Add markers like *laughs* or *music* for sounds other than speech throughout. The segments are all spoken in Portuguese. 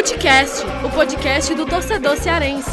Futecast, o podcast do torcedor cearense.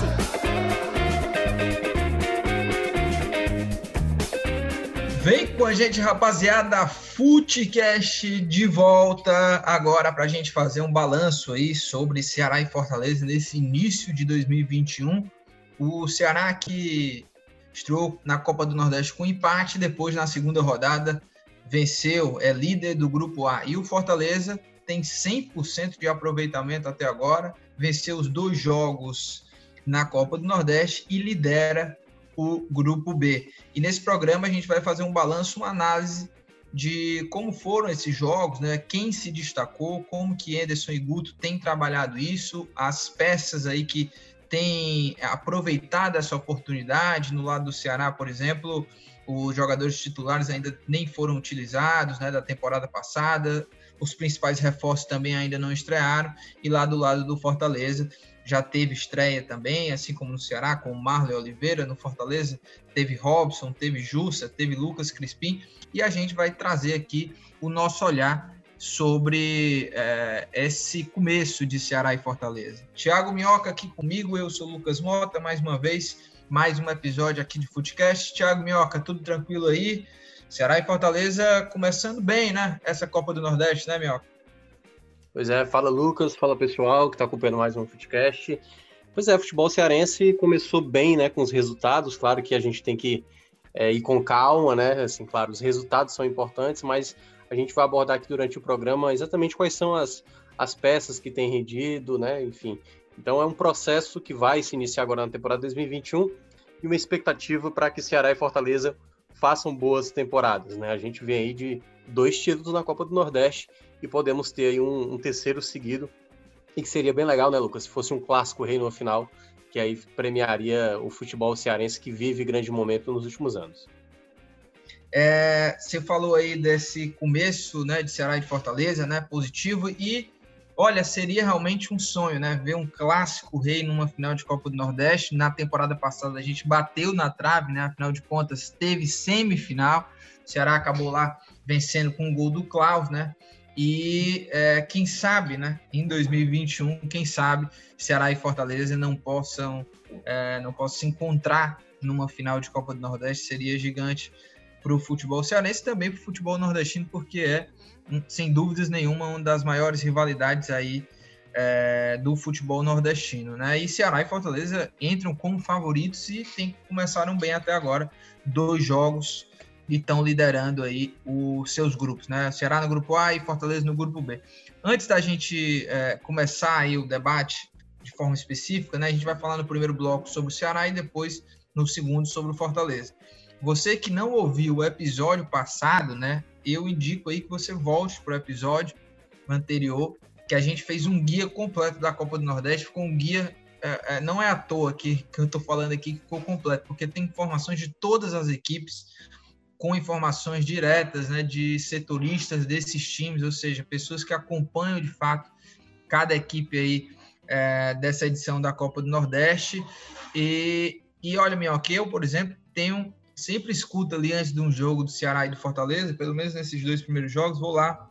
Vem com a gente, rapaziada, Futecast de volta agora para a gente fazer um balanço aí sobre Ceará e Fortaleza nesse início de 2021. O Ceará que estreou na Copa do Nordeste com empate, depois na segunda rodada venceu, é líder do grupo A. E o Fortaleza tem 100% de aproveitamento até agora, venceu os dois jogos na Copa do Nordeste e lidera o grupo B. E nesse programa a gente vai fazer um balanço, uma análise de como foram esses jogos, né? Quem se destacou, como que Ederson e Guto têm trabalhado isso, as peças aí que têm aproveitado essa oportunidade no lado do Ceará, por exemplo, os jogadores titulares ainda nem foram utilizados, né, da temporada passada. Os principais reforços também ainda não estrearam e lá do lado do Fortaleza já teve estreia também, assim como no Ceará, com o Marley Oliveira no Fortaleza, teve Robson, teve Jussa, teve Lucas Crispim, e a gente vai trazer aqui o nosso olhar sobre é, esse começo de Ceará e Fortaleza. Tiago Minhoca aqui comigo, eu sou Lucas Mota, mais uma vez, mais um episódio aqui de Footcast. Tiago Minhoca, tudo tranquilo aí? Ceará e Fortaleza começando bem, né? Essa Copa do Nordeste, né, Minhoca? Pois é, fala Lucas, fala pessoal que está acompanhando mais um Footcast. Pois é, futebol cearense começou bem, né, com os resultados. Claro que a gente tem que é, ir com calma, né? Assim, claro, os resultados são importantes, mas a gente vai abordar aqui durante o programa exatamente quais são as, as peças que têm rendido, né? Enfim, então é um processo que vai se iniciar agora na temporada 2021 e uma expectativa para que Ceará e Fortaleza façam boas temporadas, né? A gente vem aí de dois títulos na Copa do Nordeste e podemos ter aí um, um terceiro seguido e que seria bem legal, né, Lucas? Se fosse um clássico rei no final, que aí premiaria o futebol cearense que vive grande momento nos últimos anos. É, você falou aí desse começo, né, de Ceará e Fortaleza, né, positivo e Olha, seria realmente um sonho, né? Ver um clássico rei numa final de Copa do Nordeste. Na temporada passada a gente bateu na trave, né? Afinal de contas, teve semifinal. O Ceará acabou lá vencendo com o gol do Klaus, né? E é, quem sabe, né? Em 2021, quem sabe Ceará e Fortaleza não possam, é, não possam se encontrar numa final de Copa do Nordeste. Seria gigante para o futebol cearense e também para o futebol nordestino, porque é sem dúvidas nenhuma, uma das maiores rivalidades aí é, do futebol nordestino, né? E Ceará e Fortaleza entram como favoritos e tem, começaram bem até agora, dois jogos e estão liderando aí os seus grupos, né? Ceará no grupo A e Fortaleza no grupo B. Antes da gente é, começar aí o debate de forma específica, né? A gente vai falar no primeiro bloco sobre o Ceará e depois no segundo sobre o Fortaleza. Você que não ouviu o episódio passado, né? eu indico aí que você volte para o episódio anterior, que a gente fez um guia completo da Copa do Nordeste, ficou um guia, é, é, não é à toa que, que eu estou falando aqui que ficou completo, porque tem informações de todas as equipes, com informações diretas né, de setoristas desses times, ou seja, pessoas que acompanham de fato cada equipe aí é, dessa edição da Copa do Nordeste. E, e olha, Minhoca, eu, por exemplo, tenho sempre escuto ali antes de um jogo do Ceará e do Fortaleza, pelo menos nesses dois primeiros jogos, vou lá,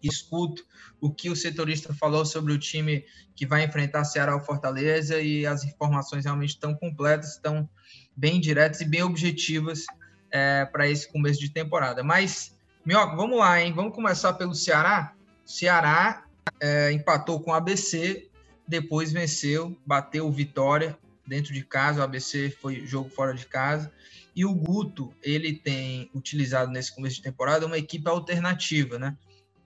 escuto o que o setorista falou sobre o time que vai enfrentar Ceará ou Fortaleza e as informações realmente estão completas, estão bem diretas e bem objetivas é, para esse começo de temporada. Mas, Minhoca, vamos lá, hein? Vamos começar pelo Ceará. Ceará é, empatou com o ABC, depois venceu, bateu o Vitória dentro de casa, o ABC foi jogo fora de casa. E o Guto, ele tem utilizado nesse começo de temporada uma equipe alternativa, né?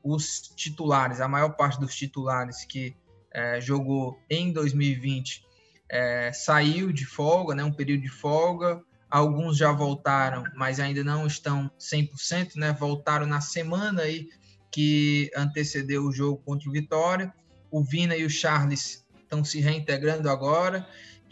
Os titulares, a maior parte dos titulares que é, jogou em 2020 é, saiu de folga, né? Um período de folga. Alguns já voltaram, mas ainda não estão 100%, né? Voltaram na semana aí que antecedeu o jogo contra o Vitória. O Vina e o Charles estão se reintegrando agora.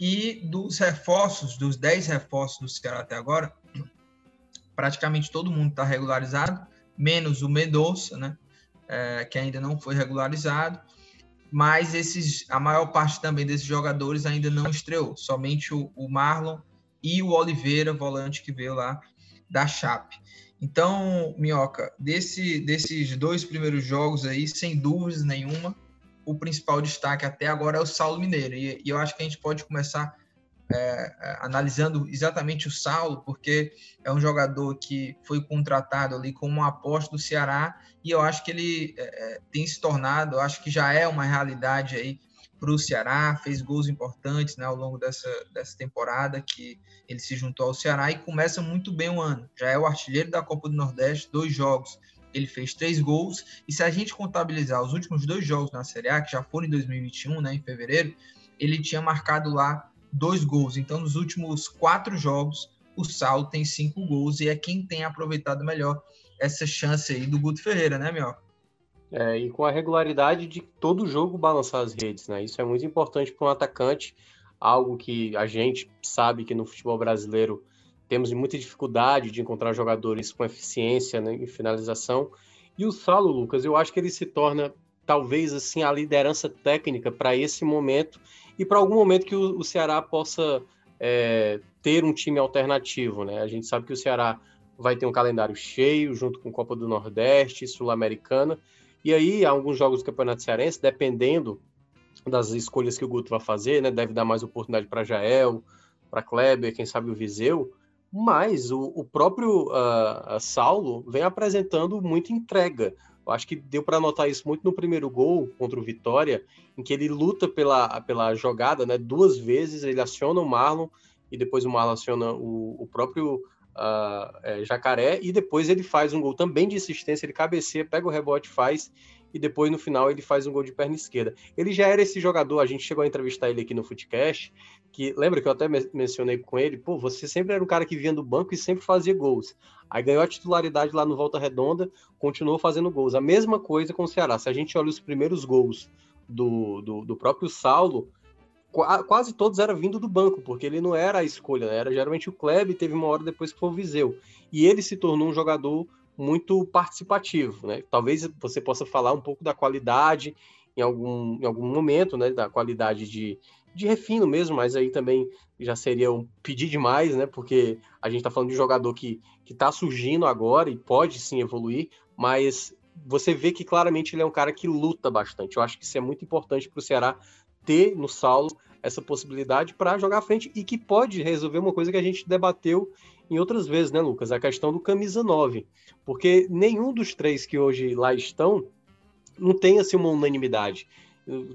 E dos reforços, dos 10 reforços do Ceará até agora, *clears throat* praticamente todo mundo está regularizado, menos o Mendonça, né? É, que ainda não foi regularizado. Mas esses, a maior parte também desses jogadores ainda não estreou. Somente o, o Marlon e o Oliveira, volante que veio lá da Chape. Então, Minhoca, desse, desses dois primeiros jogos aí, sem dúvidas nenhuma, o principal destaque até agora é o Saulo Mineiro. E, e eu acho que a gente pode começar é, é, analisando exatamente o Saulo, porque é um jogador que foi contratado ali como uma aposta do Ceará e eu acho que ele é, é tem se tornado, eu acho que já é uma realidade aí para o Ceará, fez gols importantes né, ao longo dessa, dessa temporada que ele se juntou ao Ceará e começa muito bem o ano. Já é o artilheiro da Copa do Nordeste, dois jogos ele fez três gols, e se a gente contabilizar os últimos dois jogos na Série A, que já foram em 2021, né, em fevereiro, ele tinha marcado lá dois gols. Então, nos últimos quatro jogos, o Saulo tem cinco gols e é quem tem aproveitado melhor essa chance aí do Guto Ferreira, né, Mioca? É, e com a regularidade de todo jogo balançar as redes, né? Isso é muito importante para um atacante, algo que a gente sabe que no futebol brasileiro temos muita dificuldade de encontrar jogadores com eficiência né, em finalização. E o Saulo, Lucas, eu acho que ele se torna talvez assim a liderança técnica para esse momento e para algum momento que o, o Ceará possa é, ter um time alternativo, né? A gente sabe que o Ceará vai ter um calendário cheio, junto com Copa do Nordeste, Sul-Americana, e aí alguns jogos do Campeonato Cearense, dependendo das escolhas que o Guto vai fazer, né? Deve dar mais oportunidade para Jael, para Kleber, quem sabe o Viseu, mas o, o próprio uh, Saulo vem apresentando muita entrega. Eu acho que deu para notar isso muito no primeiro gol contra o Vitória, em que ele luta pela, pela jogada, né? Duas vezes ele aciona o Marlon e depois o Marlon aciona o, o próprio uh, é, Jacaré e depois ele faz um gol também de insistência, ele cabeceia, pega o rebote, faz e depois no final ele faz um gol de perna esquerda. Ele já era esse jogador, a gente chegou a entrevistar ele aqui no Footcast, que lembra que eu até mencionei com ele, pô, você sempre era um cara que vinha do banco e sempre fazia gols. Aí ganhou a titularidade lá no Volta Redonda, continuou fazendo gols. A mesma coisa com o Ceará. Se a gente olha os primeiros gols do, do, do próprio Saulo, quase todos eram vindo do banco, porque ele não era a escolha, né? era geralmente o Kleb, teve uma hora depois que foi o Viseu. E ele se tornou um jogador muito participativo, né? Talvez você possa falar um pouco da qualidade em algum, em algum momento, né? Da qualidade de, de refino mesmo, mas aí também já seria um pedir demais, né? Porque a gente está falando de um jogador que está surgindo agora e pode sim evoluir, mas você vê que claramente ele é um cara que luta bastante. Eu acho que isso é muito importante para o Ceará ter no Saulo essa possibilidade para jogar à frente e que pode resolver uma coisa que a gente debateu em outras vezes, né, Lucas? A questão do camisa 9. Porque nenhum dos três que hoje lá estão não tem assim uma unanimidade.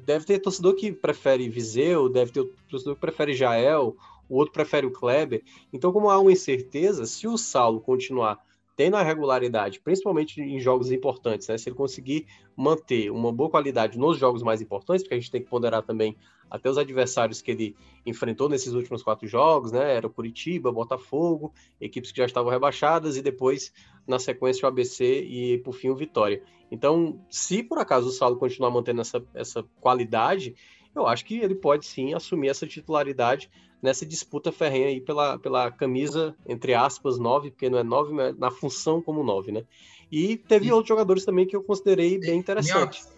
Deve ter torcedor que prefere Viseu, deve ter torcedor que prefere Jael, o outro prefere o Kleber. Então, como há uma incerteza, se o Saulo continuar tendo a regularidade, principalmente em jogos importantes, né? Se ele conseguir manter uma boa qualidade nos jogos mais importantes, porque a gente tem que ponderar também até os adversários que ele enfrentou nesses últimos quatro jogos, né? Era o Curitiba, Botafogo, equipes que já estavam rebaixadas, e depois, na sequência, o ABC e, por fim, o Vitória. Então, se por acaso o Saulo continuar mantendo essa, essa qualidade, eu acho que ele pode sim assumir essa titularidade nessa disputa ferrenha aí pela, pela camisa, entre aspas, 9, porque não é 9, mas na função como 9, né? E teve e... outros jogadores também que eu considerei bem interessantes.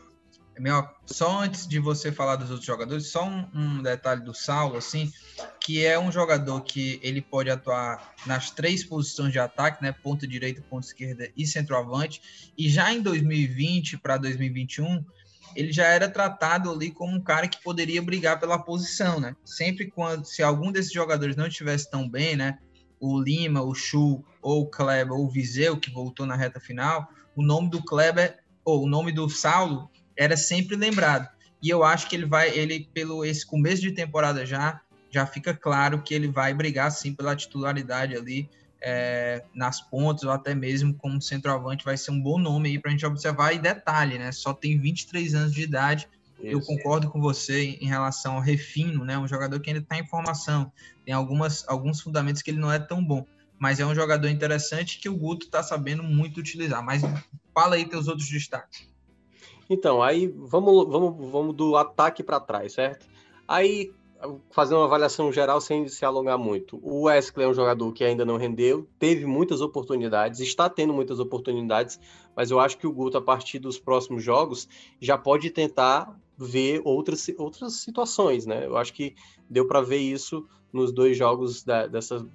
Minhoca, só antes de você falar dos outros jogadores, só um, um, detalhe do Saulo, assim, que é um jogador que ele pode atuar nas três posições de ataque, né, ponta direita, ponta esquerda e centroavante, e já em 2020 para 2021, ele já era tratado ali como um cara que poderia brigar pela posição, né, sempre quando, se algum desses jogadores não estivesse tão bem, né, o Lima, o Chu, ou o Kleber, ou o Viseu, que voltou na reta final, o nome do Kleber, ou o nome do Saulo era sempre lembrado. E eu acho que ele vai, ele pelo esse começo de temporada já, já fica claro que ele vai brigar sim pela titularidade ali é, nas pontas ou até mesmo como centroavante vai ser um bom nome aí para a gente observar. E detalhe, né? Só tem 23 anos de idade. Isso. Eu concordo com você em relação ao refino, né? Um jogador que ainda está em formação, tem algumas, alguns fundamentos que ele não é tão bom, mas é um jogador interessante que o Guto está sabendo muito utilizar. Mas fala aí teus outros destaques. Então, aí vamos, vamos, vamos do ataque para trás, certo? Aí, fazer uma avaliação geral sem se alongar muito. O Wesley é um jogador que ainda não rendeu, teve muitas oportunidades, está tendo muitas oportunidades, mas eu acho que o Guto, a partir dos próximos jogos, já pode tentar ver outras, outras situações, né? Eu acho que deu para ver isso nos dois jogos da, dessa,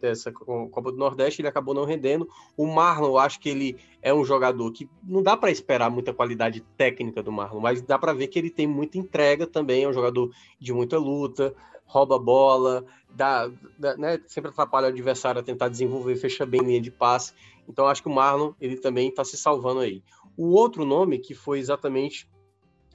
dessa Copa do Nordeste, ele acabou não rendendo. O Marlon, eu acho que ele é um jogador que não dá para esperar muita qualidade técnica do Marlon, mas dá para ver que ele tem muita entrega também, é um jogador de muita luta, rouba bola, dá, dá né, sempre atrapalha o adversário a tentar desenvolver, fecha bem linha de passe. Então acho que o Marlon ele também está se salvando aí. O outro nome que foi exatamente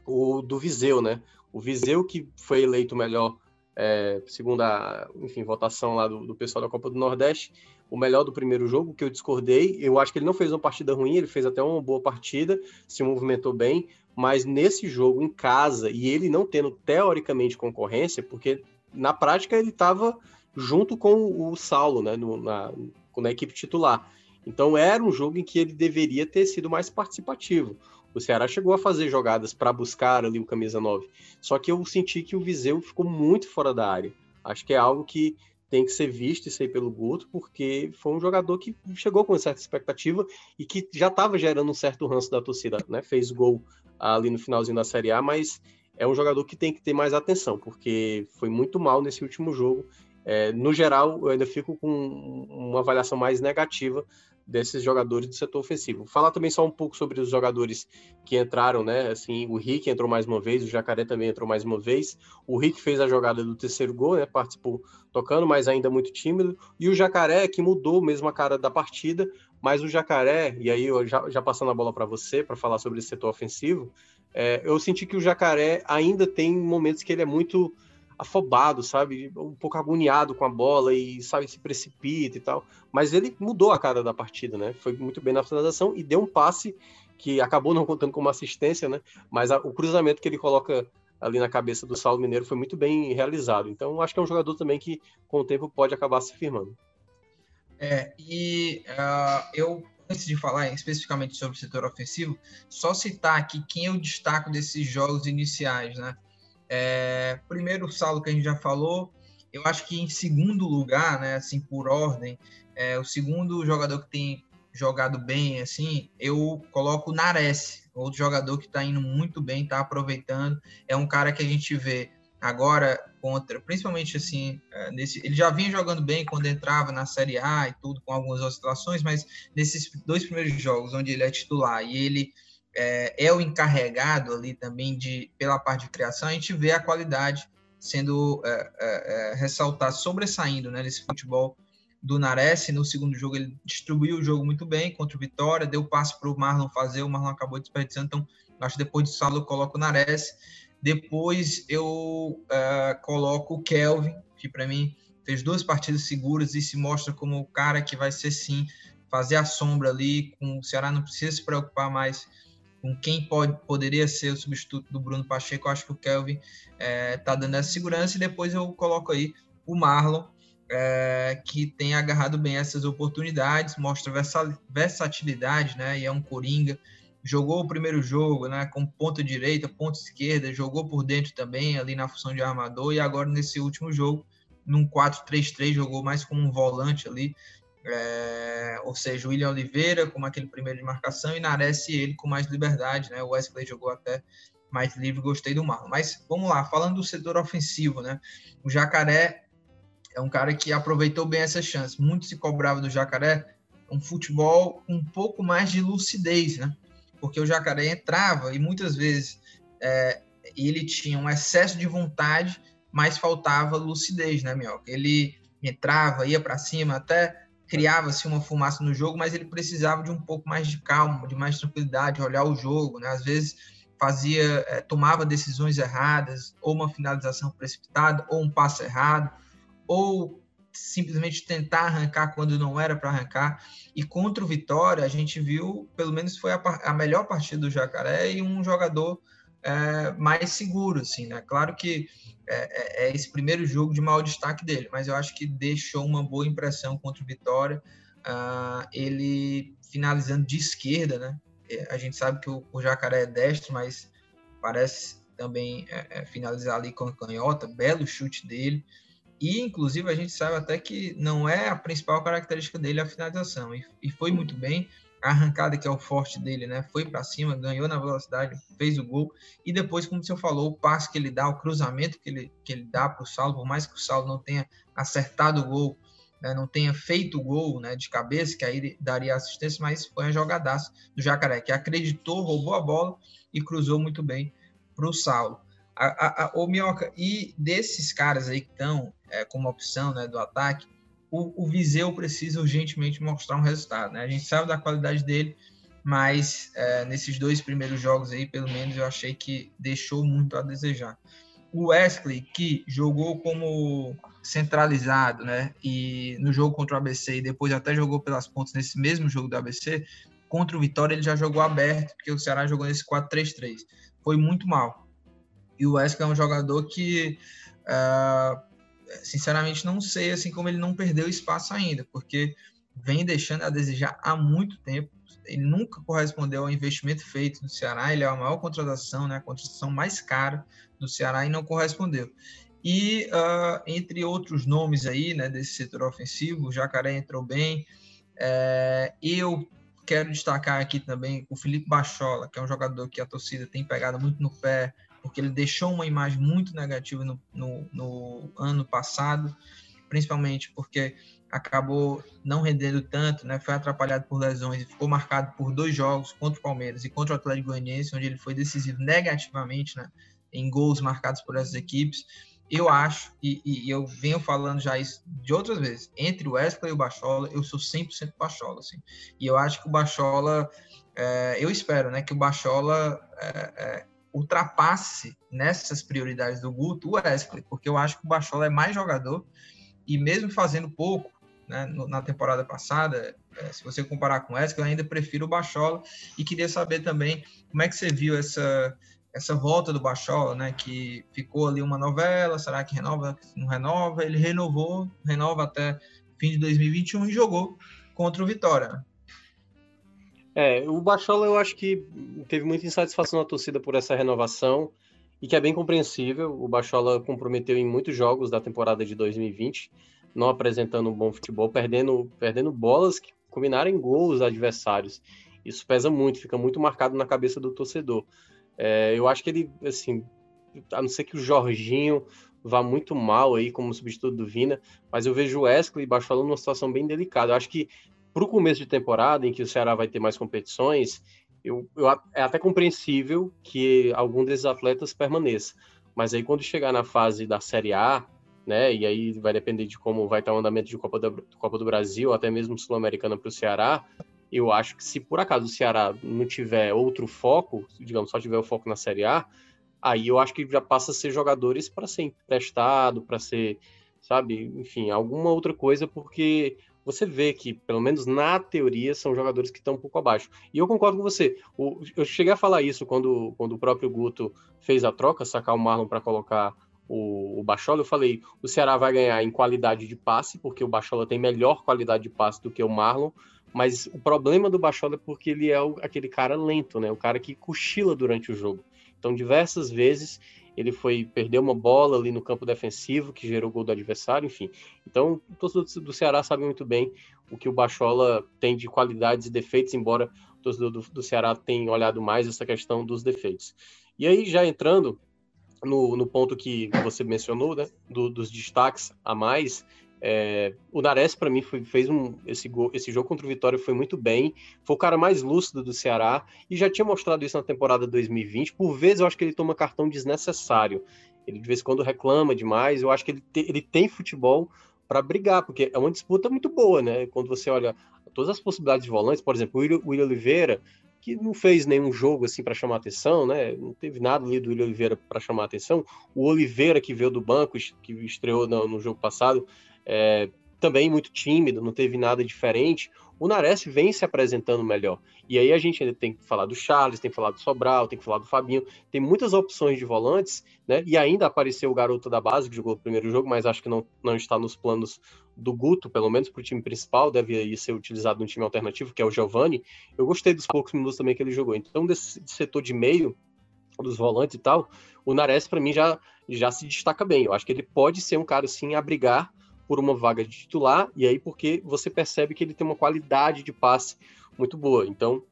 o do Viseu, né? O Viseu que foi eleito melhor é, segundo a enfim, votação lá do, do, pessoal da Copa do Nordeste, o melhor do primeiro jogo, que eu discordei. Eu acho que ele não fez uma partida ruim, ele fez até uma boa partida, se movimentou bem, mas nesse jogo em casa, e ele não tendo teoricamente concorrência, porque na prática ele estava junto com o Saulo, né, no, na, na equipe titular. Então era um jogo em que ele deveria ter sido mais participativo. O Ceará chegou a fazer jogadas para buscar ali o camisa 9. Só que eu senti que o Viseu ficou muito fora da área. Acho que é algo que tem que ser visto isso aí pelo Guto, porque foi um jogador que chegou com certa expectativa e que já estava gerando um certo ranço da torcida, né? Fez gol ali no finalzinho da Série A, mas é um jogador que tem que ter mais atenção, porque foi muito mal nesse último jogo. É, no geral, eu ainda fico com uma avaliação mais negativa desses jogadores do setor ofensivo. Falar também só um pouco sobre os jogadores que entraram, né? Assim, o Rick entrou mais uma vez, o Jacaré também entrou mais uma vez. O Rick fez a jogada do terceiro gol, né? Participou tocando, mas ainda muito tímido. E o Jacaré, que mudou mesmo a cara da partida, mas o Jacaré, e aí eu já, já passando a bola para você, para falar sobre esse setor ofensivo, é, eu senti que o Jacaré ainda tem momentos que ele é muito afobado, sabe? Um pouco agoniado com a bola e, sabe, se precipita e tal. Mas ele mudou a cara da partida, né? Foi muito bem na finalização e deu um passe que acabou não contando como assistência, né? Mas a, o cruzamento que ele coloca ali na cabeça do Saulo Mineiro foi muito bem realizado. Então, acho que é um jogador também que, com o tempo, pode acabar se firmando. É, e uh, eu, antes de falar especificamente sobre o setor ofensivo, só citar aqui quem eu destaco desses jogos iniciais, né? É, primeiro, o que a gente já falou. Eu acho que em segundo lugar, né, assim, por ordem, é, o segundo jogador que tem jogado bem, assim, eu coloco o Nares, outro jogador que está indo muito bem, está aproveitando. É um cara que a gente vê agora contra, principalmente assim, é, nesse, ele já vinha jogando bem quando entrava na Série A e tudo, com algumas oscilações, mas nesses dois primeiros jogos, onde ele é titular e ele é, é, o encarregado ali também de pela parte de criação, a gente vê a qualidade sendo é, é, é ressaltada, sobressaindo né, nesse futebol do Nares. No segundo jogo, ele distribuiu o jogo muito bem contra o Vitória, deu passe para o Marlon fazer, o Marlon acabou desperdiçando. Então, acho que depois do Saulo eu coloco o Nares. Depois eu é, coloco o Kelvin, que para mim fez duas partidas seguras e se mostra como o cara que vai ser sim fazer a sombra ali. Com o Ceará não precisa se preocupar mais com quem pode, poderia ser o substituto do Bruno Pacheco, eu acho que o Kelvin é, tá dando essa segurança, e depois eu coloco aí o Marlon, é, que tem agarrado bem essas oportunidades, mostra versatilidade, né, e é um coringa, jogou o primeiro jogo, né, com ponta direita, ponta esquerda, jogou por dentro também, ali na função de armador, e agora nesse último jogo, num 4-3-3, jogou mais como um volante ali, é, ou seja, o William Oliveira como aquele primeiro de marcação e Nares ele com mais liberdade, né? O Wesley jogou até mais livre, gostei do Marlon. Mas vamos lá, falando do setor ofensivo, né? O Jacaré é um cara que aproveitou bem essa chance. Muito se cobrava do Jacaré um futebol com um pouco mais de lucidez, né? Porque o Jacaré entrava e muitas vezes é, ele tinha um excesso de vontade, mas faltava lucidez, né, Mioca? Ele entrava, ia para cima, até criava-se uma fumaça no jogo, mas ele precisava de um pouco mais de calma, de mais tranquilidade, olhar o jogo, né? Às vezes fazia, é, tomava decisões erradas, ou uma finalização precipitada, ou um passo errado, ou simplesmente tentar arrancar quando não era para arrancar. E contra o Vitória, a gente viu, pelo menos foi a, a melhor partida do Jacaré e um jogador é, mais seguro, assim, né? Claro que é, é, esse primeiro jogo de maior destaque dele, mas eu acho que deixou uma boa impressão contra o Vitória. Uh, ele finalizando de esquerda, né? A gente sabe que o, o Jacaré é destro, mas parece também é, finalizar ali com a canhota, belo chute dele. E, inclusive, a gente sabe até que não é a principal característica dele a finalização. E, e foi muito bem. A arrancada que é o forte dele, né? Foi para cima, ganhou na velocidade, fez o gol. E depois, como você falou, o passe que ele dá, o cruzamento que ele, que ele dá para o Saulo, por mais que o Saulo não tenha acertado o gol, né? não tenha feito o gol né? de cabeça, que aí daria assistência, mas foi uma jogadaça do Jacaré, que acreditou, roubou a bola e cruzou muito bem para o Saulo. A, a, a, o Minhoca, e desses caras aí que estão é, como opção né, do ataque, o, o Viseu precisa urgentemente mostrar um resultado. Né? A gente sabe da qualidade dele, mas é, nesses dois primeiros jogos aí, pelo menos, eu achei que deixou muito a desejar. O Wesley, que jogou como centralizado, né? E no jogo contra o ABC, e depois até jogou pelas pontas nesse mesmo jogo do ABC, contra o Vitória ele já jogou aberto, porque o Ceará jogou nesse 4-3-3. Foi muito mal. E o Wesley é um jogador que uh, sinceramente não sei assim como ele não perdeu espaço ainda, porque vem deixando a desejar há muito tempo. Ele nunca correspondeu ao investimento feito no Ceará. Ele é a maior contratação, né? A contratação mais cara do Ceará e não correspondeu. E uh, entre outros nomes aí, né, desse setor ofensivo, o Jacaré entrou bem. É, eu quero destacar aqui também o Felipe Bachola, que é um jogador que a torcida tem pegado muito no pé, porque ele deixou uma imagem muito negativa no, no, no ano passado, principalmente porque acabou não rendendo tanto, né? Foi atrapalhado por lesões e ficou marcado por dois jogos contra o Palmeiras e contra o Atlético Goianiense, onde ele foi decisivo negativamente, né? Em gols marcados por essas equipes. Eu acho, e, e, eu venho falando já isso de outras vezes, entre o Wesley e o Bachola, eu sou 100% Bachola, assim. E eu acho que o Bachola, é, eu espero, né, que o Bachola é, é, ultrapasse nessas prioridades do Guto o Wesley, porque eu acho que o Bachola é mais jogador e mesmo fazendo pouco né, na temporada passada, é, se você comparar com o Wesley, eu ainda prefiro o Bachola e queria saber também como é que você viu essa essa volta do Bachola, né, que ficou ali uma novela, será que renova, não renova? Ele renovou, renova até fim de 2021 e jogou contra o Vitória. É, o Bachola eu acho que teve muita insatisfação na torcida por essa renovação e que é bem compreensível. O Bachola comprometeu em muitos jogos da temporada de 2020, não apresentando um bom futebol, perdendo, perdendo bolas que combinaram em gols adversários. Isso pesa muito, fica muito marcado na cabeça do torcedor. É, eu acho que ele, assim, a não ser que o Jorginho vá muito mal aí como substituto do Vina, mas eu vejo o Wesley e Bachola numa situação bem delicada. Eu acho que para o começo de temporada, em que o Ceará vai ter mais competições, eu, eu, é até compreensível que algum desses atletas permaneça. Mas aí quando chegar na fase da Série A, né, e aí vai depender de como vai estar o andamento de Copa, Copa do Brasil, até mesmo Sul-Americana para o Ceará, eu acho que se por acaso o Ceará não tiver outro foco, digamos, só tiver o foco na Série A, aí eu acho que já passa a ser jogadores para ser emprestado, para ser, sabe, enfim, alguma outra coisa, porque você vê que, pelo menos na teoria, são jogadores que estão um pouco abaixo. E eu concordo com você. O, eu cheguei a falar isso quando, quando o próprio Guto fez a troca, sacar o Marlon para colocar o, o Bachola. Eu falei: o Ceará vai ganhar em qualidade de passe, porque o Bachola tem melhor qualidade de passe do que o Marlon. Mas o problema do Bachola é porque ele é o, aquele cara lento, né? O cara que cochila durante o jogo. Então, diversas vezes ele foi perder uma bola ali no campo defensivo que gerou gol do adversário, enfim. Então, o torcedor do Ceará sabe muito bem o que o Bachola tem de qualidades e defeitos, embora o torcedor do, do Ceará tenha olhado mais essa questão dos defeitos. E aí, já entrando no, no ponto que você mencionou, né, do, dos destaques a mais, é, o Nares, para mim, foi, fez um, esse, gol, esse jogo contra o Vitória foi muito bem. Foi o cara mais lúcido do Ceará e já tinha mostrado isso na temporada 2020. Por vezes, eu acho que ele toma cartão desnecessário. Ele de vez em quando reclama demais. Eu acho que ele, te, ele tem futebol para brigar, porque é uma disputa muito boa, né? Quando você olha todas as possibilidades de volantes, por exemplo, o William Oliveira, que não fez nenhum jogo assim para chamar atenção, né? Não teve nada ali do William Oliveira para chamar atenção. O Oliveira que veio do banco, que estreou no, no jogo passado, é, também muito tímido, não teve nada diferente. O Nares vem se apresentando melhor. E aí a gente ainda tem que falar do Charles, tem que falar do Sobral, tem que falar do Fabinho. Tem muitas opções de volantes, né? E ainda apareceu o garoto da base que jogou o primeiro jogo, mas acho que não, não está nos planos do Guto, pelo menos para o time principal, deve ser utilizado no time alternativo, que é o Giovani. Eu gostei dos poucos minutos também que ele jogou. Então, desse setor de meio, dos volantes e tal, o Nares, para mim, já, já se destaca bem. Eu acho que ele pode ser um cara, assim, a brigar por uma vaga de titular, e aí porque você percebe que ele tem uma qualidade de passe muito boa. Então,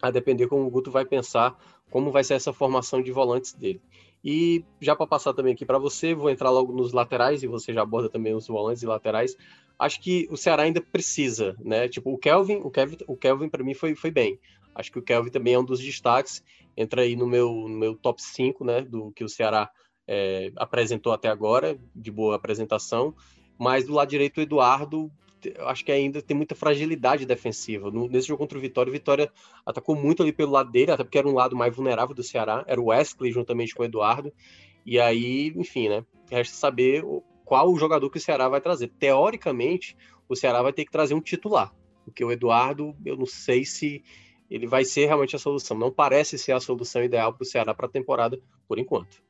a depender como o Guto vai pensar como vai ser essa formação de volantes dele. E já para passar também aqui para você, vou entrar logo nos laterais e você já aborda também os volantes e laterais. Acho que o Ceará ainda precisa, né? Tipo, o Kelvin, o Kelvin, o Kelvin para mim foi, foi bem. Acho que o Kelvin também é um dos destaques, entra aí no meu, no meu top 5, né, do que o Ceará é, apresentou até agora, de boa apresentação. Mas do lado direito, o Eduardo, acho que ainda tem muita fragilidade defensiva. No, nesse jogo contra o Vitória, o Vitória atacou muito ali pelo lado dele, até porque era um lado mais vulnerável do Ceará, era o Wesley juntamente com o Eduardo. E aí, enfim, né? Resta saber qual o jogador que o Ceará vai trazer. Teoricamente, o Ceará vai ter que trazer um titular, porque o Eduardo, eu não sei se ele vai ser realmente a solução. Não parece ser a solução ideal para o Ceará para a temporada, por enquanto.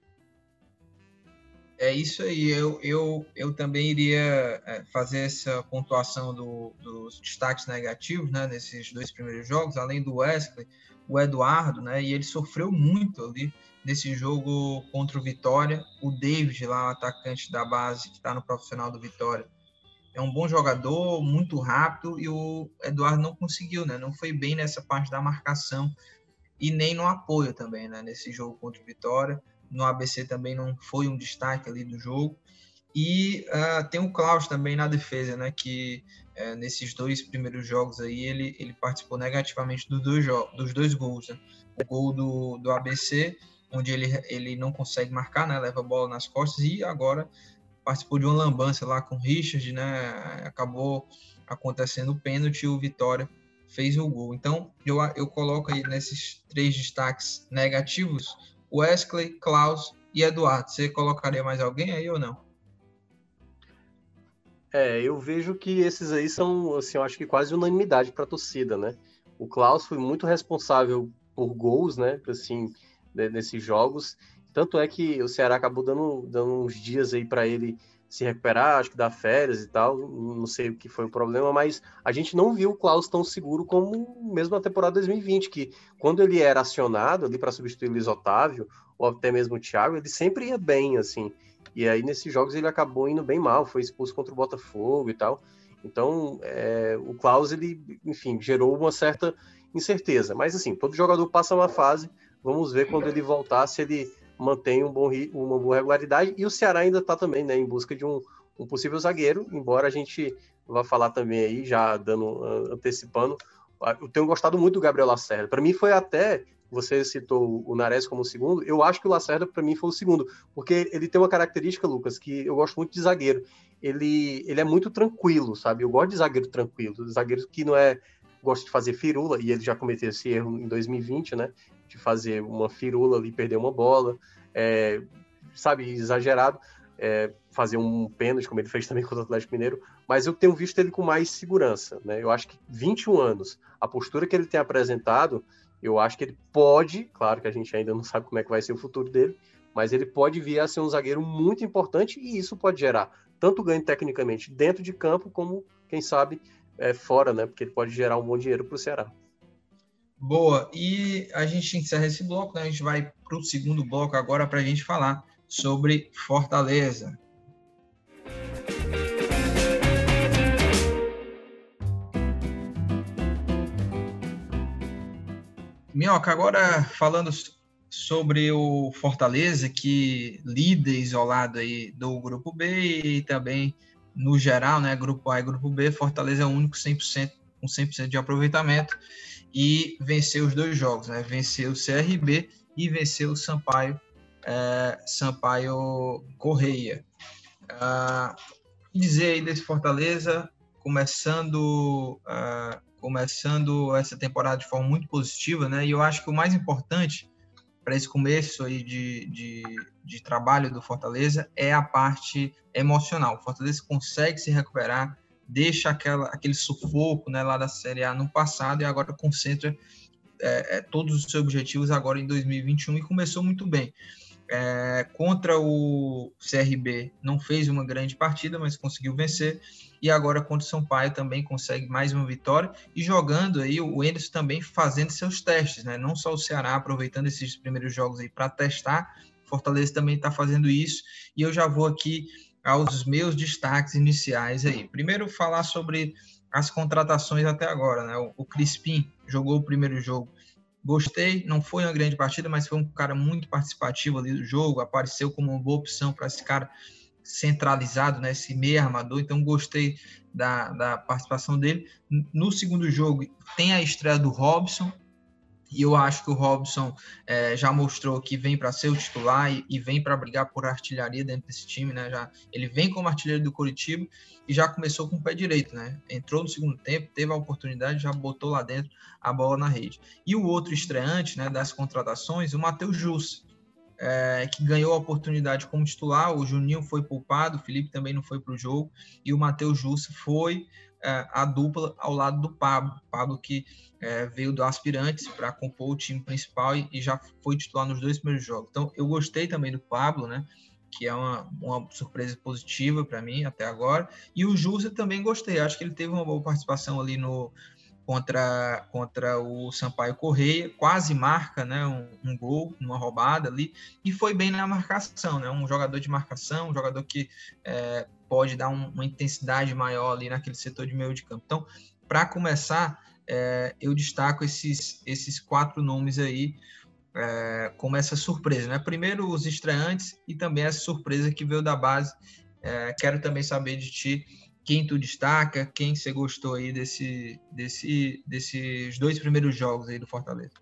É isso aí. Eu, eu, eu também iria é, fazer essa pontuação do, dos destaques negativos né, nesses dois primeiros jogos, além do Wesley, o Eduardo, né, e ele sofreu muito ali nesse jogo contra o Vitória. O David, lá, o atacante da base, que está no profissional do Vitória, é um bom jogador, muito rápido, e o Eduardo não conseguiu, né? Não foi bem nessa parte da marcação e nem no apoio também, né? Nesse jogo contra o Vitória. No ABC também não foi um destaque ali do jogo. E uh, tem o Klaus também na defesa, né? Que uh, nesses dois primeiros jogos aí ele, ele participou negativamente dos dois, dos dois gols. Né? O gol do, do ABC, onde ele, ele não consegue marcar, né? Leva a bola nas costas, e agora participou de uma lambança lá com o Richard, né? Acabou acontecendo o pênalti e o Vitória fez o gol. Então, eu, eu coloco aí nesses três destaques negativos Wesley, Klaus e Eduardo. Você colocaria mais alguém aí ou não? É, eu vejo que esses aí são, assim, eu acho que quase unanimidade para a torcida, né? O Klaus foi muito responsável por gols, né? Assim, nesses jogos. Tanto é que o Ceará acabou dando, dando uns dias aí para ele se recuperar, acho que dar férias e tal, não sei o que foi o problema, mas a gente não viu o Klaus tão seguro como mesmo na temporada 2020, que quando ele era acionado ali para substituir o Luiz Otávio, ou até mesmo o Thiago, ele sempre ia bem, assim, e aí nesses jogos ele acabou indo bem mal, foi expulso contra o Botafogo e tal, então é, o Klaus, ele, enfim, gerou uma certa incerteza, mas assim, todo jogador passa uma fase, vamos ver quando ele voltar se ele mantém um bom, uma boa regularidade. E o Ceará ainda está também né, em busca de um, um, possível zagueiro, embora a gente vá falar também aí, já dando, antecipando. Eu tenho gostado muito do Gabriel Lacerda. Para mim foi até, você citou o Nares como segundo, eu acho que o Lacerda para mim foi o segundo, porque ele tem uma característica, Lucas, que eu gosto muito de zagueiro. Ele, ele é muito tranquilo, sabe? Eu gosto de zagueiro tranquilo, zagueiro que não é gosta de fazer firula, e ele já cometeu esse erro em 2020, né? De fazer uma firula ali, perder uma bola, é, sabe, exagerado, é, fazer um pênalti, como ele fez também contra o Atlético Mineiro, mas eu tenho visto ele com mais segurança, né? Eu acho que 21 anos, a postura que ele tem apresentado, eu acho que ele pode, claro que a gente ainda não sabe como é que vai ser o futuro dele, mas ele pode vir a ser um zagueiro muito importante e isso pode gerar tanto ganho tecnicamente dentro de campo, como, quem sabe, é, fora, né? Porque ele pode gerar um bom dinheiro para o Ceará. Boa. E a gente encerra esse bloco, né? A gente vai para o segundo bloco agora para a gente falar sobre Fortaleza. Minhoca, agora falando sobre o Fortaleza, que líder isolado aí do grupo B e também no geral, né, grupo A e grupo B, Fortaleza é o único 100% com 100% de aproveitamento e venceu os dois jogos, né? Venceu o CRB e venceu o Sampaio, é, Sampaio Correia. Ah, dizer aí desse Fortaleza, começando, ah, começando essa temporada de forma muito positiva, né? E eu acho que o mais importante para esse começo aí de, de, de, trabalho do Fortaleza é a parte emocional. O Fortaleza consegue se recuperar, deixa aquela, aquele sufoco né, lá da Série A no passado e agora concentra é, é, todos os seus objetivos agora em 2021 e começou muito bem. É, contra o CRB não fez uma grande partida, mas conseguiu vencer. E agora contra o São Paulo também consegue mais uma vitória. E jogando aí, o Enderson também fazendo seus testes, né? Não só o Ceará aproveitando esses primeiros jogos aí para testar. Fortaleza também está fazendo isso. E eu já vou aqui aos meus destaques iniciais aí. Primeiro, falar sobre as contratações até agora, né? O, Crispim jogou o primeiro jogo. Gostei, não foi uma grande partida, mas foi um cara muito participativo ali do jogo, apareceu como uma boa opção para esse cara centralizado, né, esse meio armador, então gostei da, da participação dele. No segundo jogo tem a estreia do Robson, e eu acho que o Robson é, já mostrou que vem para ser o titular e, e vem para brigar por artilharia dentro desse time, né? Já, ele vem como artilheiro do Curitiba e já começou com o pé direito, né? Entrou no segundo tempo, teve a oportunidade, já botou lá dentro a bola na rede. E o outro estreante, né, das contratações, o Matheus Jussa, é, que ganhou a oportunidade como titular. O Juninho foi poupado, o Felipe também não foi para o jogo, e o Matheus Jussa foi a dupla ao lado do Pablo. Pablo que é, veio do Aspirantes para compor o time principal e, e, já foi titular nos dois primeiros jogos. Então, eu gostei também do Pablo, né? Que é uma, uma surpresa positiva para mim até agora. E o Jussa também gostei. Acho que ele teve uma boa participação ali no, contra, contra o Sampaio Correia, quase marca né, um, um, gol, uma roubada ali, e foi bem na marcação, né, um jogador de marcação, um jogador que é, pode dar um, uma intensidade maior ali naquele setor de meio de campo. Então, para começar, é, eu destaco esses, esses quatro nomes aí é, como essa surpresa. Né? Primeiro, os estreantes e também essa surpresa que veio da base. É, quero também saber de ti quem tu destaca, quem você gostou aí desse, desse, desses dois primeiros jogos aí do Fortaleza.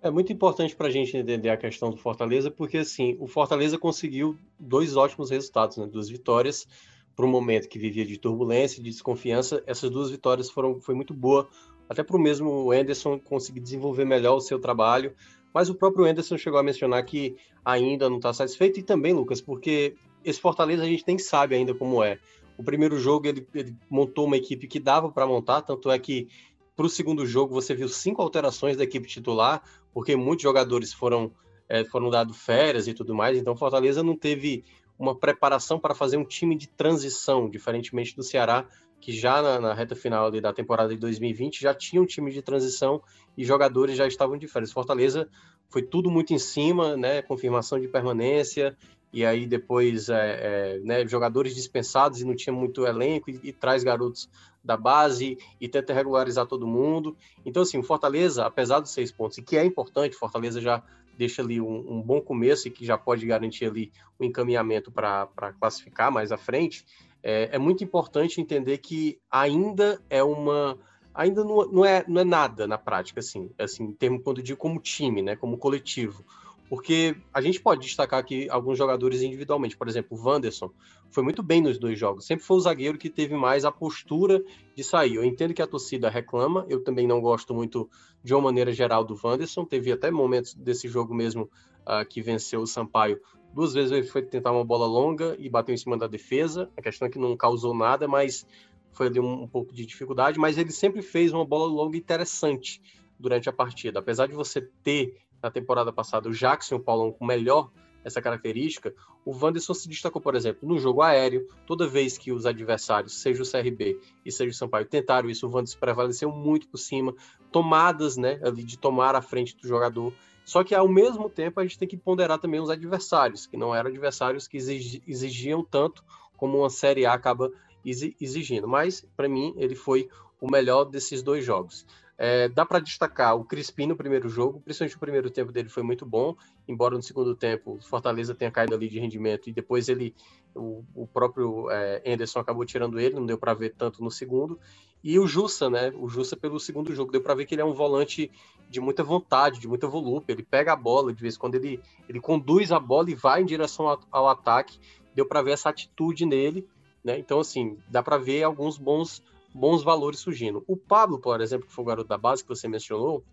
É muito importante para a gente entender a questão do Fortaleza, porque assim, o Fortaleza conseguiu dois ótimos resultados, né? duas vitórias para um momento que vivia de turbulência, de desconfiança. Essas duas vitórias foram foi muito boa, até para o mesmo Anderson conseguir desenvolver melhor o seu trabalho. Mas o próprio Anderson chegou a mencionar que ainda não está satisfeito e também, Lucas, porque esse Fortaleza a gente nem sabe ainda como é. O primeiro jogo ele, ele montou uma equipe que dava para montar, tanto é que para o segundo jogo você viu cinco alterações da equipe titular, porque muitos jogadores foram, é, foram dados férias e tudo mais, então Fortaleza não teve uma preparação para fazer um time de transição, diferentemente do Ceará, que já na, na reta final da temporada de 2020 já tinha um time de transição e jogadores já estavam de férias. Fortaleza foi tudo muito em cima, né? Confirmação de permanência, e aí depois é, é, né, jogadores dispensados e não tinha muito elenco e, e, traz garotos da base e tenta regularizar todo mundo. Então, assim, o Fortaleza, apesar dos seis pontos, e que é importante, Fortaleza já deixa ali um, um bom começo e que já pode garantir ali o um encaminhamento para classificar mais à frente, é, é, muito importante entender que ainda é uma ainda não, não, é, não é nada na prática, assim, assim, em termos quando digo como time, né, como coletivo. Porque a gente pode destacar aqui alguns jogadores individualmente. Por exemplo, o Wanderson foi muito bem nos dois jogos. Sempre foi o zagueiro que teve mais a postura de sair. Eu entendo que a torcida reclama. Eu também não gosto muito, de uma maneira geral, do Wanderson. Teve até momentos desse jogo mesmo uh, que venceu o Sampaio. Duas vezes ele foi tentar uma bola longa e bateu em cima da defesa. A questão é que não causou nada, mas foi ali um, um pouco de dificuldade. Mas ele sempre fez uma bola longa interessante durante a partida. Apesar de você ter na temporada passada o Jackson e o Paulão com melhor essa característica, o Wanderson se destacou, por exemplo, no jogo aéreo. Toda vez que os adversários, seja o CRB e seja o Sampaio, tentaram isso, o Wanderson prevaleceu muito por cima, tomadas, né, ali de tomar a frente do jogador. Só que ao mesmo tempo a gente tem que ponderar também os adversários, que não eram adversários que exigiam tanto como uma Série A acaba exigindo. Mas, para mim, ele foi o melhor desses dois jogos. É, dá para destacar o Crispim no primeiro jogo, principalmente o primeiro tempo dele foi muito bom, embora no segundo tempo o Fortaleza tenha caído ali de rendimento e depois ele, o, o próprio é, Anderson acabou tirando ele, não deu para ver tanto no segundo. E o Jussa, né? O Jussa pelo segundo jogo, deu para ver que ele é um volante de muita vontade, de muita volúpia. Ele pega a bola, de vez em quando ele, ele conduz a bola e vai em direção ao, ao ataque. Deu para ver essa atitude nele, né? Então, assim, dá para ver alguns bons bons valores surgindo. O Pablo, por exemplo, que foi o garoto da base que você mencionou,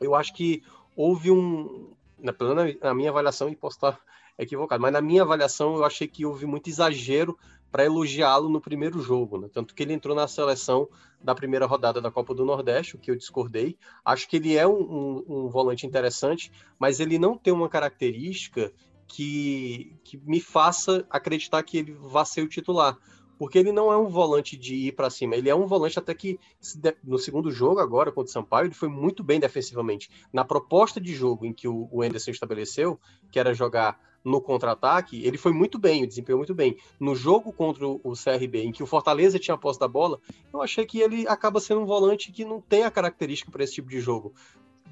eu acho que houve um, na, na minha avaliação, e posso estar *laughs* equivocado, mas na minha avaliação eu achei que houve muito exagero para elogiá-lo no primeiro jogo, né? tanto que ele entrou na seleção da primeira rodada da Copa do Nordeste, o que eu discordei. Acho que ele é um, um, um volante interessante, mas ele não tem uma característica que, que me faça acreditar que ele vá ser o titular porque ele não é um volante de ir para cima, ele é um volante até que no segundo jogo agora contra o Sampaio, ele foi muito bem defensivamente. Na proposta de jogo em que o, Anderson estabeleceu, que era jogar no contra-ataque, ele foi muito bem, desempenhou muito bem. No jogo contra o CRB, em que o Fortaleza tinha a posse da bola, eu achei que ele acaba sendo um volante que não tem a característica para esse tipo de jogo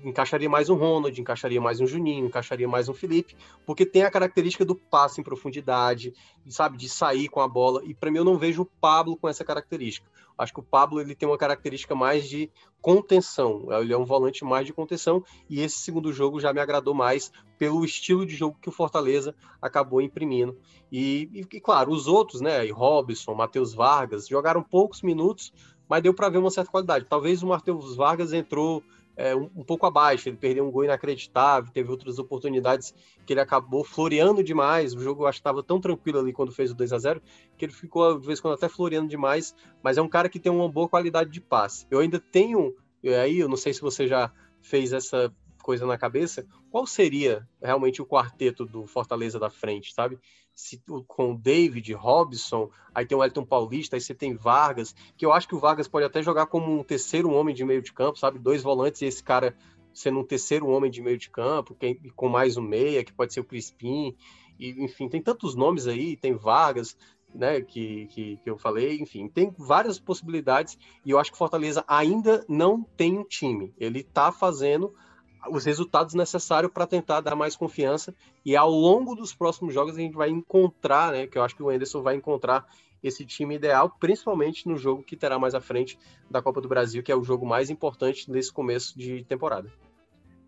encaixaria mais um Ronald, encaixaria mais um Juninho, encaixaria mais um Felipe, porque tem a característica do passe em profundidade, sabe, de sair com a bola. E para mim eu não vejo o Pablo com essa característica. Acho que o Pablo ele tem uma característica mais de contenção. Ele é um volante mais de contenção e esse segundo jogo já me agradou mais pelo estilo de jogo que o Fortaleza acabou imprimindo. E, e, e claro, os outros, né, Robson, Matheus Vargas, jogaram poucos minutos, mas deu para ver uma certa qualidade. Talvez o Matheus Vargas entrou é, um, um, pouco abaixo. Ele perdeu um gol inacreditável, teve outras oportunidades que ele acabou floreando demais. O jogo eu acho que estava tão tranquilo ali quando fez o 2 a 0 que ele ficou, de vez em quando, até floreando demais. Mas é um cara que tem uma boa qualidade de passe. Eu ainda tenho, aí eu não sei se você já fez essa coisa na cabeça, qual seria realmente o quarteto do Fortaleza da frente, sabe? Se, com David, Robson, aí tem o Elton Paulista, aí você tem Vargas, que eu acho que o Vargas pode até jogar como um terceiro homem de meio de campo, sabe? Dois volantes e esse cara sendo um terceiro homem de meio de campo, que, com mais um meia, que pode ser o Crispim, e, enfim, tem tantos nomes aí, tem Vargas, né, que, que, que, eu falei, enfim, tem várias possibilidades e eu acho que o Fortaleza ainda não tem um time. Ele está fazendo os resultados necessários para tentar dar mais confiança. E ao longo dos próximos jogos a gente vai encontrar, né? Que eu acho que o Anderson vai encontrar esse time ideal, principalmente no jogo que terá mais à frente da Copa do Brasil, que é o jogo mais importante nesse começo de temporada.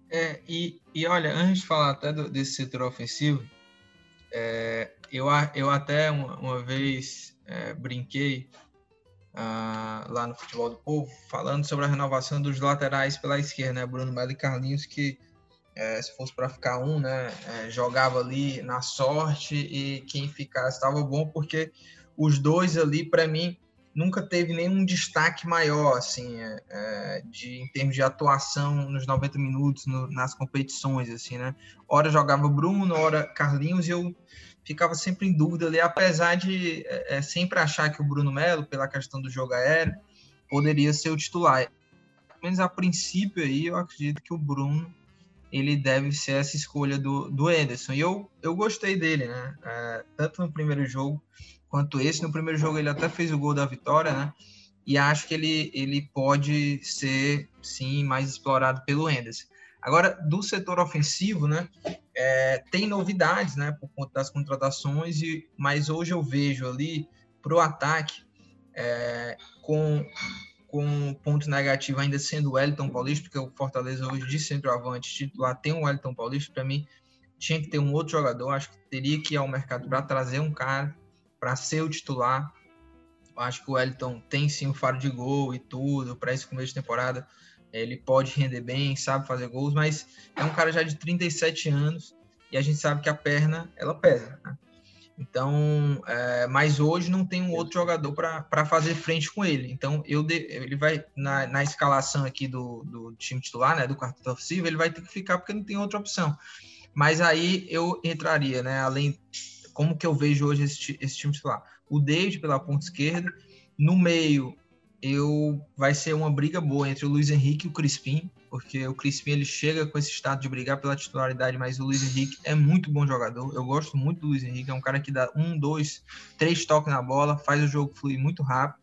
É, e, e olha, antes de falar até do, desse setor ofensivo, é, eu, eu até uma, uma vez é, brinquei uh, lá no Futebol do Povo, falando sobre a renovação dos laterais pela esquerda, né? Bruno Melo e Carlinhos, que é, se fosse para ficar um, né, é, jogava ali na sorte e quem ficasse estava bom, porque os dois ali, para mim, nunca teve nenhum destaque maior, assim, é, é de, em termos de atuação nos 90 minutos, no, nas competições, assim, né? Hora jogava Bruno, hora Carlinhos, e eu ficava sempre em dúvida ali, apesar de é, é, sempre achar que o Bruno Melo, pela questão do jogo aéreo, poderia ser o titular. Pelo menos a princípio aí, eu acredito que o Bruno ele deve ser essa escolha do, do Ederson. E eu, eu gostei dele, né? É, tanto no primeiro jogo quanto esse. No primeiro jogo ele até fez o gol da vitória, né? E acho que ele, ele pode ser, sim, mais explorado pelo Ederson. Agora, do setor ofensivo, né? É, tem novidades, né? Por conta das contratações, e, mas hoje eu vejo ali para o ataque é, com com ponto negativo ainda sendo o Wellington Paulista, porque o Fortaleza hoje de centroavante titular tem o Wellington Paulista, para mim tinha que ter um outro jogador, acho que teria que ir ao mercado para trazer um cara para ser o titular. Acho que o Wellington tem sim o faro de gol e tudo para esse começo de temporada ele pode render bem, sabe fazer gols, mas é um cara já de 37 anos e a gente sabe que a perna ela pesa. Né? Então, é, mas hoje não tem um outro jogador para fazer frente com ele. Então, eu de, ele vai na, na escalação aqui do, do time titular, né, do quarto ofensivo, ele vai ter que ficar porque não tem outra opção. Mas aí eu entraria, né, além como que eu vejo hoje esse, esse time titular. O David pela ponta esquerda, no meio eu vai ser uma briga boa entre o Luiz Henrique e o Crispim, porque o Crispim ele chega com esse estado de brigar pela titularidade, mas o Luiz Henrique é muito bom jogador. Eu gosto muito do Luiz Henrique, é um cara que dá um, dois, três toques na bola, faz o jogo fluir muito rápido.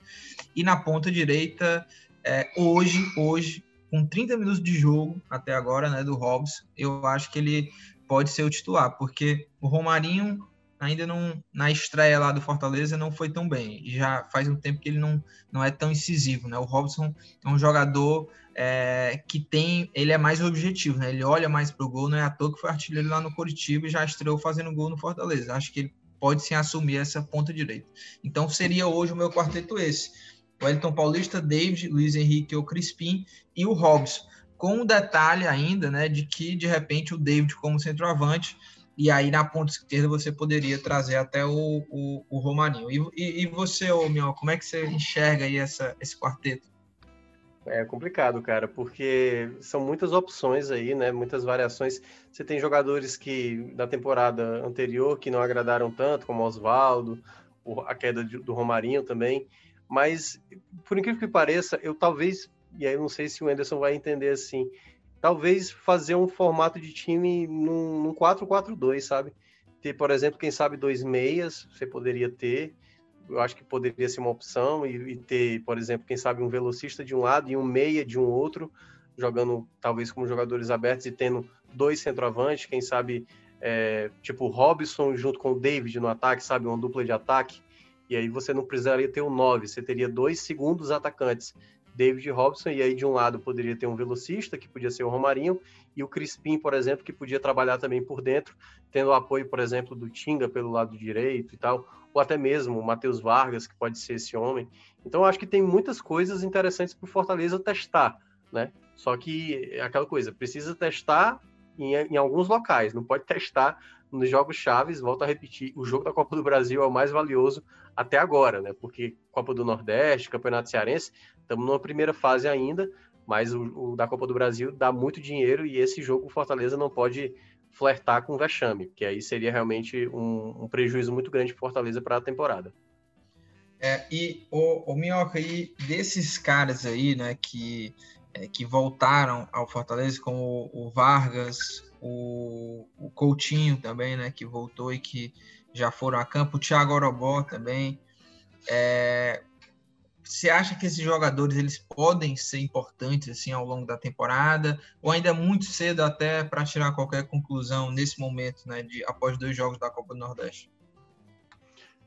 E na ponta direita, é, hoje, hoje, com 30 minutos de jogo até agora, né, do Hobbs, eu acho que ele pode ser o titular, porque o Romarinho ainda não na estreia lá do Fortaleza não foi tão bem. Já faz um tempo que ele não, não é tão incisivo, né? O Robson é um jogador é, que tem, ele é mais objetivo, né? Ele olha mais para o gol, não é à toa que foi artilheiro lá no Curitiba e já estreou fazendo gol no Fortaleza. Acho que ele pode sim assumir essa ponta direita. Então seria hoje o meu quarteto esse. O Elton Paulista, David, Luiz Henrique ou Crispim e o Robson. Com um detalhe ainda, né, de que de repente o David como centroavante e aí na ponta esquerda você poderia trazer até o, o, o Romarinho. E, e, e você, ô Mion, como é que você enxerga aí essa, esse quarteto? É complicado, cara, porque são muitas opções aí, né? Muitas variações. Você tem jogadores que da temporada anterior que não agradaram tanto, como Oswaldo, a queda do Romarinho também. Mas, por incrível que pareça, eu talvez, e aí eu não sei se o Anderson vai entender assim, talvez fazer um formato de time num, num 4-4-2, sabe? ter, por exemplo, quem sabe dois meias, você poderia ter. Eu acho que poderia ser uma opção e, e ter, por exemplo, quem sabe um velocista de um lado e um meia de um outro, jogando talvez como jogadores abertos e tendo dois centroavantes, quem sabe é, tipo Robson junto com o David no ataque, sabe, uma dupla de ataque. E aí você não precisaria ter um 9, você teria dois segundos atacantes, David Robson, e aí de um lado poderia ter um velocista, que podia ser o Romarinho, e o Crispim, por exemplo, que podia trabalhar também por dentro, tendo o apoio, por exemplo, do Tinga pelo lado direito e tal, ou até mesmo o Matheus Vargas, que pode ser esse homem. Então, acho que tem muitas coisas interessantes para o Fortaleza testar, né? Só que é aquela coisa, precisa testar em, em alguns locais, não pode testar nos jogos chaves, volto a repetir, o jogo da Copa do Brasil é o mais valioso até agora, né? Porque Copa do Nordeste, Campeonato Cearense, estamos numa primeira fase ainda, mas o, o, da Copa do Brasil dá muito dinheiro e esse jogo o Fortaleza não pode flertar com o vexame, que aí seria realmente um, um prejuízo muito grande para Fortaleza para a temporada. É, e o, o Minhoca, e desses caras aí, né, que, é, que voltaram ao Fortaleza, como o, o Vargas, o, o, Coutinho também, né, que voltou e que já foram a campo, o Thiago Orobó também. É, você acha que esses jogadores eles podem ser importantes assim ao longo da temporada ou ainda é muito cedo até para tirar qualquer conclusão nesse momento, né, de após dois jogos da Copa do Nordeste?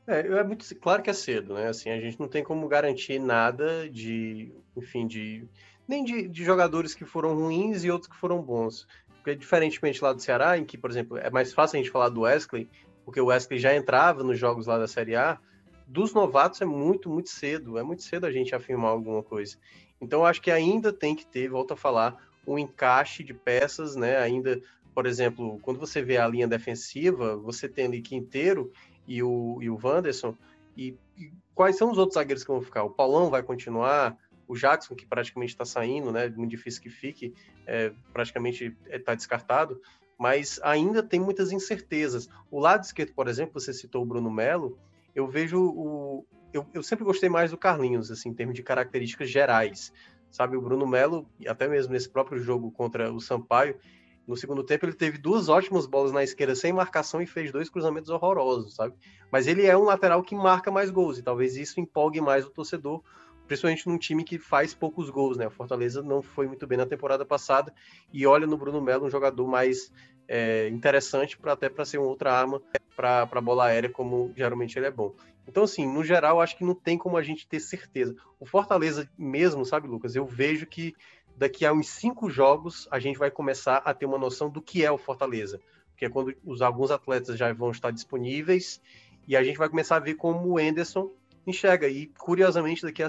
É, é muito claro que é cedo, né? Assim, a gente não tem como garantir nada de, enfim, de nem de, de jogadores que foram ruins e outros que foram bons. Porque diferentemente lá do Ceará, em que, por exemplo, é mais fácil a gente falar do Wesley, porque o Wesley já entrava nos jogos lá da Série A, dos novatos é muito, muito cedo. É muito cedo a gente afirmar alguma coisa. Então, eu acho que ainda tem que ter, volto a falar, um encaixe de peças, né? Ainda, por exemplo, quando você vê a linha defensiva, você tem ali Quinteiro e o, e o Wanderson, e, e quais são os outros zagueiros que vão ficar? O Paulão vai continuar, o Jackson, que praticamente está saindo, né? Muito difícil que fique, é, praticamente está descartado, mas ainda tem muitas incertezas. O lado esquerdo, por exemplo, você citou o Bruno Melo, eu vejo o. Eu, eu sempre gostei mais do Carlinhos, assim, em termos de características gerais. Sabe, o Bruno Melo, até mesmo nesse próprio jogo contra o Sampaio, no segundo tempo ele teve duas ótimas bolas na esquerda sem marcação e fez dois cruzamentos horrorosos, sabe? Mas ele é um lateral que marca mais gols e talvez isso empolgue mais o torcedor, principalmente num time que faz poucos gols, né? O Fortaleza não foi muito bem na temporada passada e olha no Bruno Melo um jogador mais é, interessante para até para ser uma outra arma para a bola aérea, como geralmente ele é bom. Então, assim, no geral, acho que não tem como a gente ter certeza. O Fortaleza mesmo, sabe, Lucas? Eu vejo que daqui a uns cinco jogos a gente vai começar a ter uma noção do que é o Fortaleza. Porque é quando os, alguns atletas já vão estar disponíveis e a gente vai começar a ver como o Enderson enxerga. E, curiosamente, daqui a,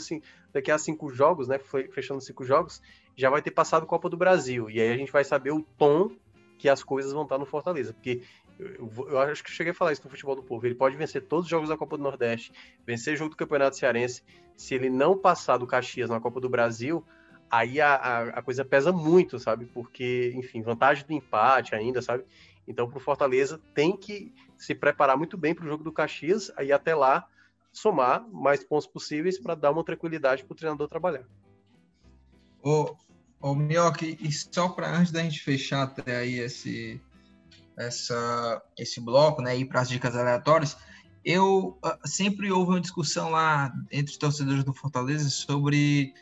daqui a cinco jogos, né, fechando cinco jogos, já vai ter passado Copa do Brasil. E aí a gente vai saber o tom que as coisas vão estar no Fortaleza. Porque eu, eu, acho que cheguei a falar isso no futebol do povo. Ele pode vencer todos os jogos da Copa do Nordeste, vencer o jogo do Campeonato Cearense. Se ele não passar do Caxias na Copa do Brasil, aí a, a, a coisa pesa muito, sabe? Porque, enfim, vantagem do empate ainda, sabe? Então, para o Fortaleza, tem que se preparar muito bem para o jogo do Caxias, aí até lá somar mais pontos possíveis para dar uma tranquilidade para o treinador trabalhar. Ô, ô Minhoca, e só para antes da gente fechar até aí esse, essa, esse bloco, né, ir para as dicas aleatórias, eu uh, sempre houve uma discussão lá entre os torcedores do Fortaleza sobre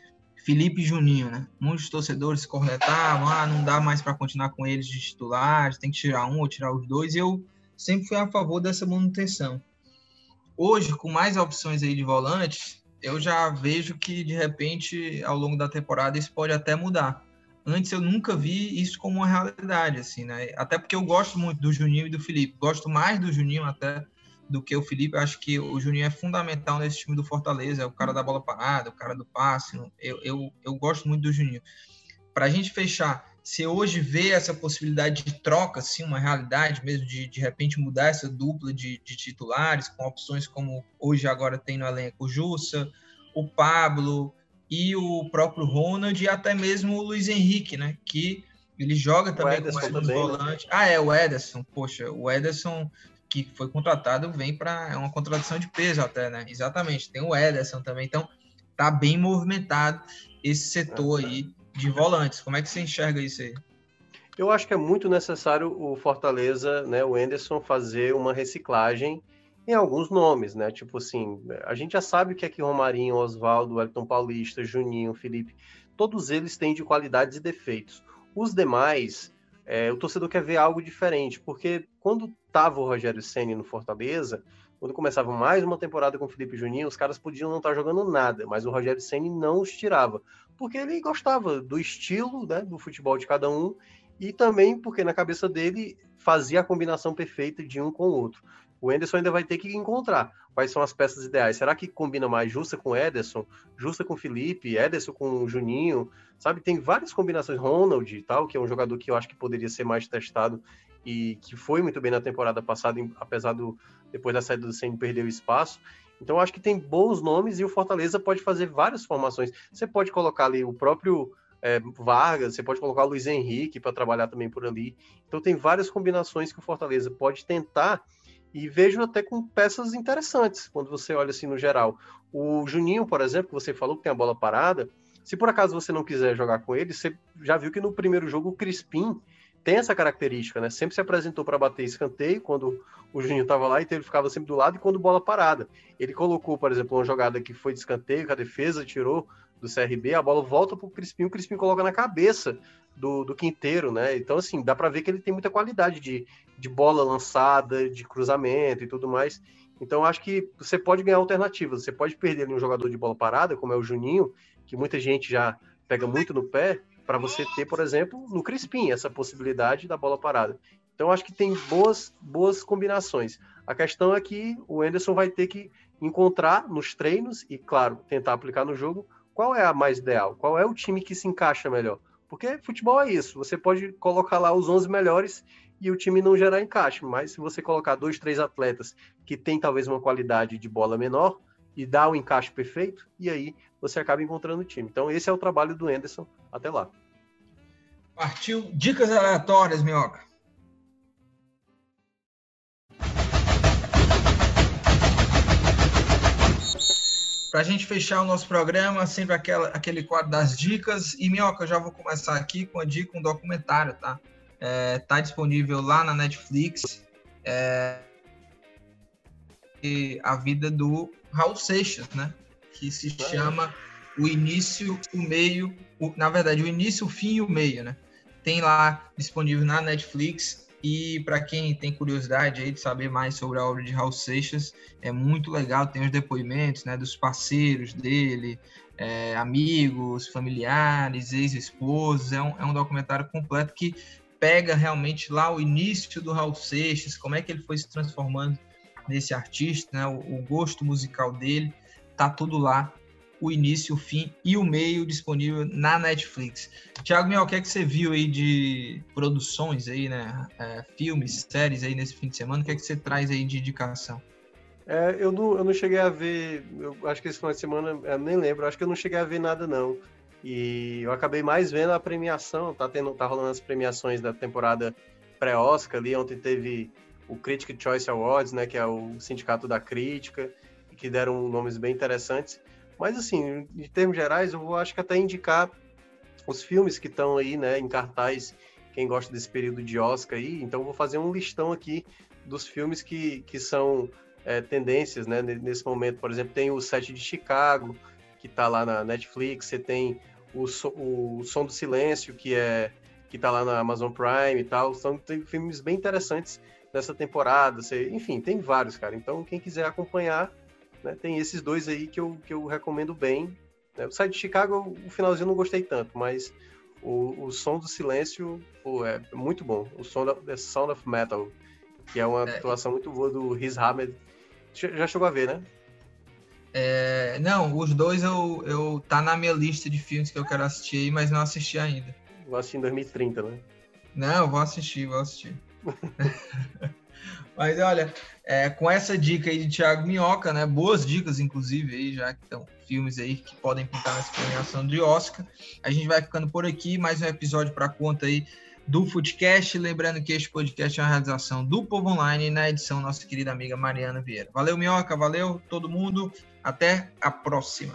Felipe Juninho, né? Muitos torcedores se cornetavam, ah, não dá mais para continuar com eles de titulares, tem que tirar um ou tirar os dois. E eu sempre fui a favor dessa manutenção. Hoje, com mais opções aí de volantes, eu já vejo que de repente, ao longo da temporada, isso pode até mudar antes eu nunca vi isso como uma realidade, assim, né? Até porque eu gosto muito do Juninho e do Felipe. Gosto mais do Juninho até do que o Felipe. Eu acho que o Juninho é fundamental nesse time do Fortaleza. É o cara da bola parada, o cara do passe. Eu, eu, eu gosto muito do Juninho. Para a gente fechar, se hoje vê essa possibilidade de troca, assim, uma realidade mesmo, de de repente mudar essa dupla de, de titulares, com opções como hoje agora tem no elenco o Jussa, o Pablo, e o próprio Ronald e até mesmo o Luiz Henrique, né? Que ele joga também com com os volantes. Né? Ah, é, o Ederson. Poxa, o Ederson que foi contratado vem para é uma contratação de peso até, né? Exatamente. Tem o Ederson também. Então, tá bem movimentado esse setor aí de volantes. Como é que você enxerga isso aí? Eu acho que é muito necessário o Fortaleza, né, o Enderson, fazer uma reciclagem em alguns nomes, né? Tipo assim, a gente já sabe que aqui Romarinho, Oswaldo, Elton Paulista, Juninho, Felipe, todos eles têm de qualidades e defeitos. Os demais, é, o torcedor quer ver algo diferente, porque quando tava o Rogério Ceni no Fortaleza, quando começava mais uma temporada com o Felipe Juninho, os caras podiam não estar jogando nada, mas o Rogério Ceni não os tirava, porque ele gostava do estilo, né, do futebol de cada um e também porque na cabeça dele fazia a combinação perfeita de um com o outro. O Enderson ainda vai ter que encontrar quais são as peças ideais. Será que combina mais Justa com Ederson, Justa com Felipe, Ederson com Juninho? Sabe, tem várias combinações. Ronald e tal, que é um jogador que eu acho que poderia ser mais testado e que foi muito bem na temporada passada, apesar do depois da saída do Senna perder o espaço. Então acho que tem bons nomes e o Fortaleza pode fazer várias formações. Você pode colocar ali o próprio é, Vargas, você pode colocar o Luiz Henrique para trabalhar também por ali. Então tem várias combinações que o Fortaleza pode tentar e vejo até com peças interessantes quando você olha assim no geral. O Juninho, por exemplo, que você falou que tem a bola parada, se por acaso você não quiser jogar com ele, você já viu que no primeiro jogo o Crispim tem essa característica, né? Sempre se apresentou para bater escanteio quando o Juninho estava lá, então ele ficava sempre do lado e quando bola parada. Ele colocou, por exemplo, uma jogada que foi de escanteio, que a defesa tirou do CRB, a bola volta para o Crispim, o Crispim coloca na cabeça do, do Quinteiro, né? Então, assim, dá para ver que ele tem muita qualidade de, de bola lançada, de cruzamento e tudo mais. Então, acho que você pode ganhar alternativas. Você pode perder ali um jogador de bola parada, como é o Juninho, que muita gente já pega muito no pé, para você ter, por exemplo, no Crispim, essa possibilidade da bola parada. Então, acho que tem boas, boas combinações. A questão é que o Anderson vai ter que encontrar nos treinos e, claro, tentar aplicar no jogo qual é a mais ideal, qual é o time que se encaixa melhor. Porque futebol é isso, você pode colocar lá os 11 melhores e o time não gerar encaixe, mas se você colocar dois, três atletas que têm talvez uma qualidade de bola menor e dá o encaixe perfeito, e aí você acaba encontrando o time. Então esse é o trabalho do Anderson até lá. Partiu dicas aleatórias, Minhoca. Para a gente fechar o nosso programa, sempre aquela, aquele quadro das dicas. E, Minhoca, eu já vou começar aqui com a dica, um documentário, tá? É, tá disponível lá na Netflix. É, a vida do Raul Seixas, né? Que se chama O Início, o Meio, o, na verdade, o Início, o Fim e o Meio, né? Tem lá disponível na Netflix. E para quem tem curiosidade aí de saber mais sobre a obra de Raul Seixas, é muito legal, tem os depoimentos né, dos parceiros dele, é, amigos, familiares, ex-esposos. É um, é um documentário completo que pega realmente lá o início do Raul Seixas, como é que ele foi se transformando nesse artista, né, o, o gosto musical dele, tá tudo lá o início, o fim e o meio disponível na Netflix. Tiago Miel, o que é que você viu aí de produções aí, né? É, filmes, séries aí nesse fim de semana? O que é que você traz aí de indicação? É, eu, não, eu não cheguei a ver, eu acho que esse final de semana, eu nem lembro, acho que eu não cheguei a ver nada não. E eu acabei mais vendo a premiação, tá, tendo, tá rolando as premiações da temporada pré-Oscar ali, ontem teve o Critic Choice Awards, né, que é o sindicato da crítica, que deram nomes bem interessantes. Mas, assim, em termos gerais, eu vou acho que até indicar os filmes que estão aí, né, em cartaz, quem gosta desse período de Oscar aí. Então, vou fazer um listão aqui dos filmes que, que são é, tendências, né, nesse momento. Por exemplo, tem o Sete de Chicago, que está lá na Netflix. Você tem o, so, o Som do Silêncio, que é que tá lá na Amazon Prime e tal. São tem filmes bem interessantes dessa temporada. Você, enfim, tem vários, cara. Então, quem quiser acompanhar, né? Tem esses dois aí que eu, que eu recomendo bem. Né? O site de Chicago, o finalzinho eu não gostei tanto, mas o, o som do silêncio pô, é muito bom. O som da The Sound of Metal, que é uma é. atuação muito boa do Riz Ahmed. Já chegou a ver, né? É, não, os dois eu, eu tá na minha lista de filmes que eu quero assistir aí, mas não assisti ainda. Vou assistir em 2030, né? Não, vou assistir, vou assistir. *laughs* Mas olha, é, com essa dica aí de Thiago Minhoca, né? Boas dicas, inclusive, aí, já que estão filmes aí que podem pintar nessa premiação de Oscar. A gente vai ficando por aqui, mais um episódio para conta aí do Footcast. Lembrando que este podcast é uma realização do Povo Online na edição nossa querida amiga Mariana Vieira. Valeu, Minhoca, valeu todo mundo. Até a próxima.